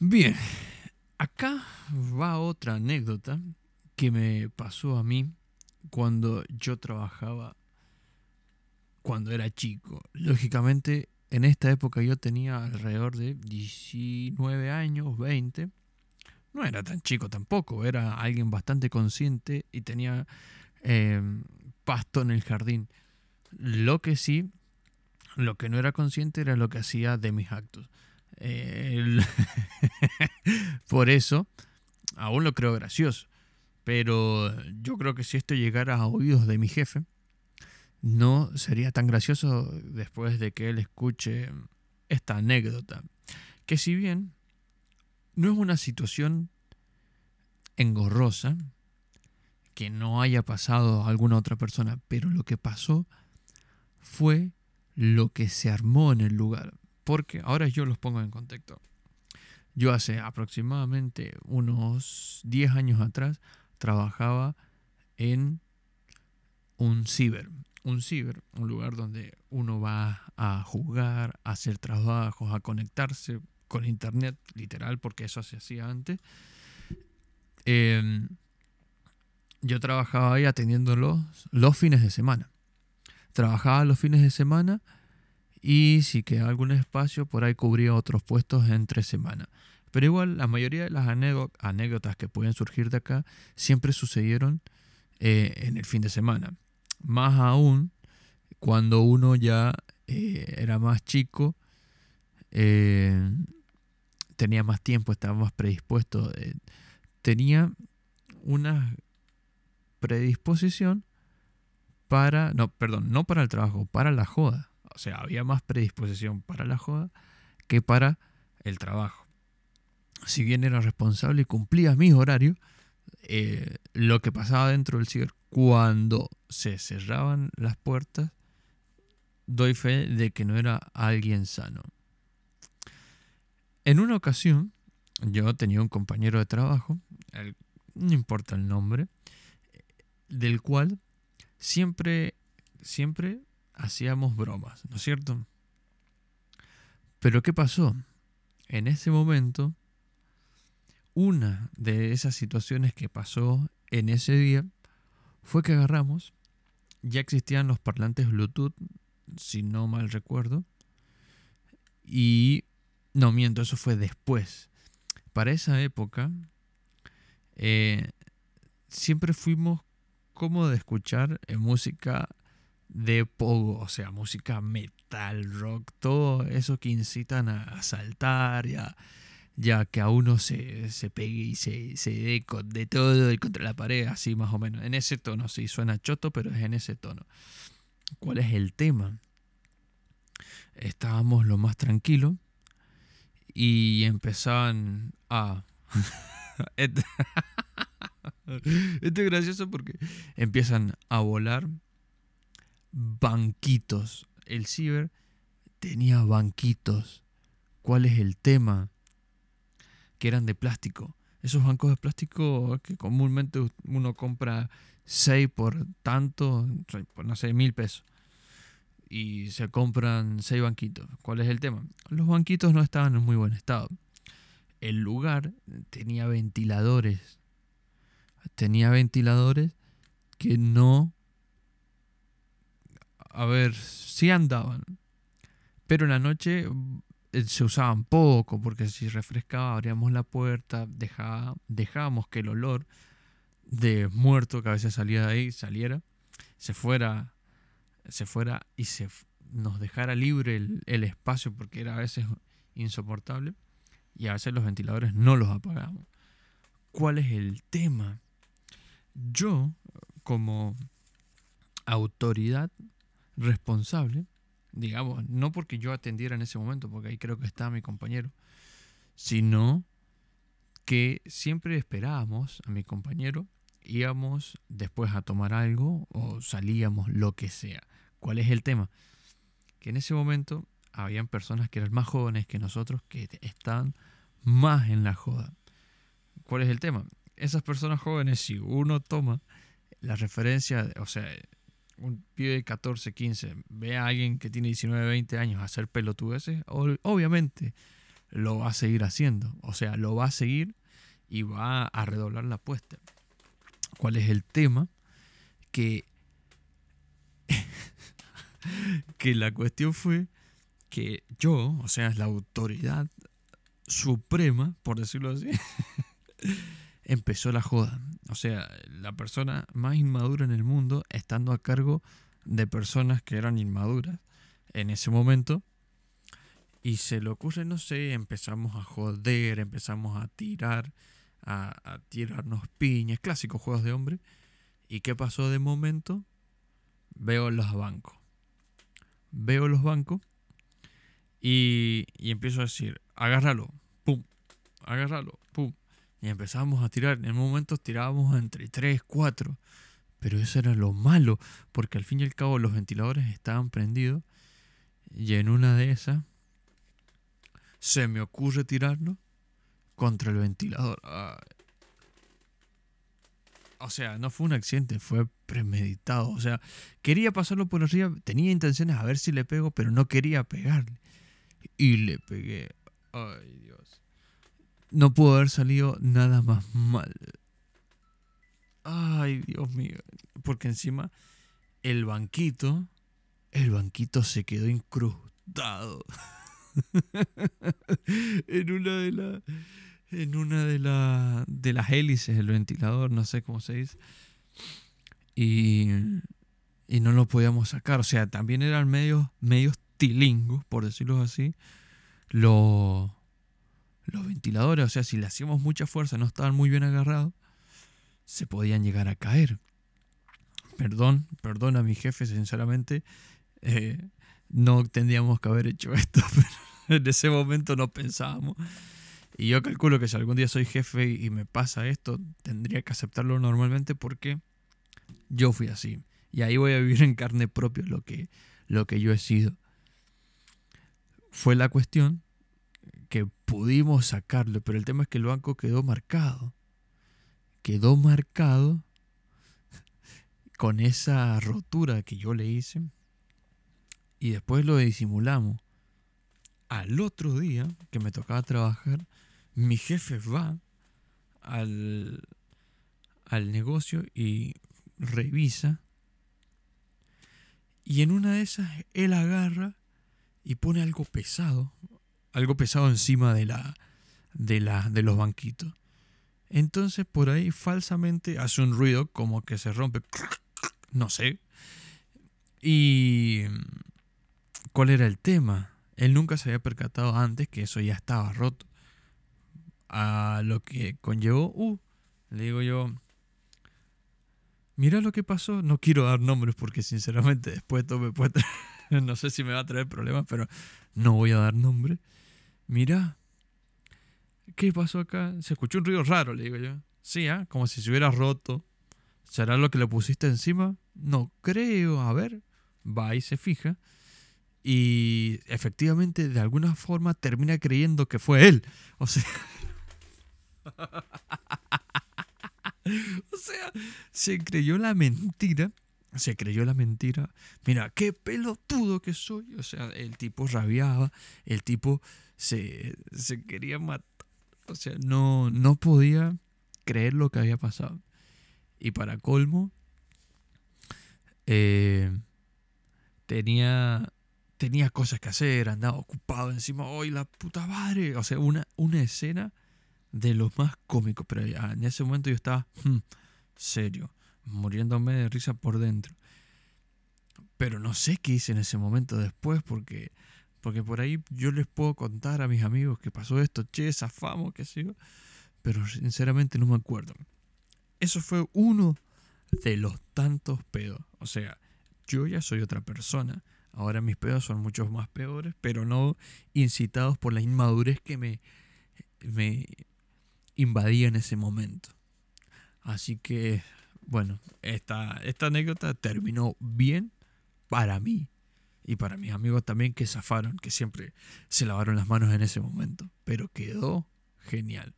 Bien, acá va otra anécdota que me pasó a mí cuando yo trabajaba cuando era chico. Lógicamente, en esta época yo tenía alrededor de 19 años, 20. No era tan chico tampoco, era alguien bastante consciente y tenía eh, pasto en el jardín. Lo que sí, lo que no era consciente era lo que hacía de mis actos. Por eso, aún lo creo gracioso. Pero yo creo que si esto llegara a oídos de mi jefe, no sería tan gracioso después de que él escuche esta anécdota. Que si bien no es una situación engorrosa, que no haya pasado a alguna otra persona, pero lo que pasó fue lo que se armó en el lugar. Porque ahora yo los pongo en contexto. Yo hace aproximadamente unos 10 años atrás trabajaba en un ciber. Un ciber, un lugar donde uno va a jugar, a hacer trabajos, a conectarse con internet, literal, porque eso se hacía antes. Em, yo trabajaba ahí atendiéndolos los fines de semana. Trabajaba los fines de semana y si quedaba algún espacio, por ahí cubría otros puestos entre semana. Pero igual, la mayoría de las anécdotas que pueden surgir de acá siempre sucedieron eh, en el fin de semana. Más aún cuando uno ya eh, era más chico, eh, tenía más tiempo, estaba más predispuesto, tenía una predisposición para, no, perdón, no para el trabajo, para la joda. O sea, había más predisposición para la joda que para el trabajo. Si bien era responsable y cumplía mis horarios, eh, lo que pasaba dentro del ciber cuando se cerraban las puertas, doy fe de que no era alguien sano. En una ocasión, yo tenía un compañero de trabajo, no importa el nombre, del cual siempre, siempre hacíamos bromas, ¿no es cierto? Pero ¿qué pasó? En ese momento, una de esas situaciones que pasó en ese día fue que agarramos, ya existían los parlantes Bluetooth, si no mal recuerdo, y no miento, eso fue después. Para esa época, eh, siempre fuimos cómodos de escuchar música de pogo, o sea, música metal, rock, todo eso que incitan a saltar, ya, ya que a uno se, se pegue y se, se dé de todo y contra la pared, así más o menos. En ese tono, sí, suena choto, pero es en ese tono. ¿Cuál es el tema? Estábamos lo más tranquilo y empezaban a... Esto es gracioso porque empiezan a volar banquitos. El ciber tenía banquitos. ¿Cuál es el tema? Que eran de plástico. Esos bancos de plástico que comúnmente uno compra 6 por tanto, por no sé, mil pesos. Y se compran 6 banquitos. ¿Cuál es el tema? Los banquitos no estaban en muy buen estado. El lugar tenía ventiladores. Tenía ventiladores que no a ver, sí andaban, pero en la noche eh, se usaban poco, porque si refrescaba, abríamos la puerta, dejábamos que el olor de muerto que a veces salía de ahí saliera, se fuera, se fuera y se nos dejara libre el, el espacio porque era a veces insoportable y a veces los ventiladores no los apagamos. ¿Cuál es el tema? Yo, como autoridad responsable, digamos, no porque yo atendiera en ese momento, porque ahí creo que estaba mi compañero, sino que siempre esperábamos a mi compañero, íbamos después a tomar algo o salíamos, lo que sea. ¿Cuál es el tema? Que en ese momento habían personas que eran más jóvenes que nosotros que estaban más en la joda. ¿Cuál es el tema? Esas personas jóvenes, si uno toma la referencia, o sea, un pibe de 14, 15 ve a alguien que tiene 19, 20 años hacer pelotudeces, obviamente lo va a seguir haciendo. O sea, lo va a seguir y va a redoblar la apuesta. ¿Cuál es el tema? Que, que la cuestión fue que yo, o sea, la autoridad suprema, por decirlo así, empezó la joda. O sea, la persona más inmadura en el mundo estando a cargo de personas que eran inmaduras en ese momento. Y se le ocurre, no sé, empezamos a joder, empezamos a tirar, a, tirarnos piñas, clásicos juegos de hombre. ¿Y qué pasó de momento? Veo los bancos. Veo los bancos y, y empiezo a decir, agárralo, pum, agárralo. Y empezamos a tirar. En momentos tirábamos entre 3, 4. Pero eso era lo malo, porque al fin y al cabo los ventiladores estaban prendidos. Y en una de esas se me ocurre tirarlo contra el ventilador. O sea, no fue un accidente, fue premeditado. O sea, quería pasarlo por arriba, tenía intenciones a ver si le pego, pero no quería pegarle. Y le pegué. Ay, Dios. No pudo haber salido nada más mal. Ay, Dios mío. Porque encima el banquito, el banquito se quedó incrustado. en una de las en una de, la, de las hélices del ventilador, no sé cómo se dice. Y, y no lo podíamos sacar. O sea, también eran medios, medios tilingos, por decirlo así, los, los ventiladores. O sea, si le hacíamos mucha fuerza, no estaban muy bien agarrados, se podían llegar a caer. Perdón, perdón a mi jefe, sinceramente, eh, no tendríamos que haber hecho esto, pero en ese momento no pensábamos. Y yo calculo que si algún día soy jefe y me pasa esto, tendría que aceptarlo normalmente porque yo fui así. Y ahí voy a vivir en carne propia lo que, lo que yo he sido. Fue la cuestión que pudimos sacarlo, pero el tema es que el banco quedó marcado quedó marcado con esa rotura que yo le hice y después lo disimulamos. Al otro día que me tocaba trabajar, mi jefe va al, al negocio y revisa y en una de esas él agarra y pone algo pesado, algo pesado encima de la de la de los banquitos. Entonces por ahí falsamente hace un ruido como que se rompe. No sé. Y... ¿Cuál era el tema? Él nunca se había percatado antes que eso ya estaba roto. A lo que conllevó, uh, le digo yo, mira lo que pasó. No quiero dar nombres porque sinceramente después esto me puede no sé si me va a traer problemas, pero no voy a dar nombres. Mira, ¿Qué pasó acá? Se escuchó un ruido raro, le digo yo. Sí, ¿ah? como si se hubiera roto. ¿Será lo que le pusiste encima? No creo. A ver. Va y se fija. Y efectivamente, de alguna forma, termina creyendo que fue él. O sea. o sea, se creyó la mentira. Se creyó la mentira. Mira, qué pelotudo que soy. O sea, el tipo rabiaba. El tipo se, se quería matar o sea, no, no podía creer lo que había pasado. Y para colmo, eh, tenía, tenía cosas que hacer, andaba ocupado encima, hoy la puta madre! O sea, una, una escena de los más cómicos. Pero en ese momento yo estaba hmm, serio, muriéndome de risa por dentro. Pero no sé qué hice en ese momento después porque porque por ahí yo les puedo contar a mis amigos que pasó esto, che, zafamos, qué sé yo. Pero sinceramente no me acuerdo. Eso fue uno de los tantos pedos. O sea, yo ya soy otra persona. Ahora mis pedos son muchos más peores, pero no incitados por la inmadurez que me, me invadía en ese momento. Así que, bueno, esta, esta anécdota terminó bien para mí y para mis amigos también que zafaron, que siempre se lavaron las manos en ese momento. Pero quedó genial.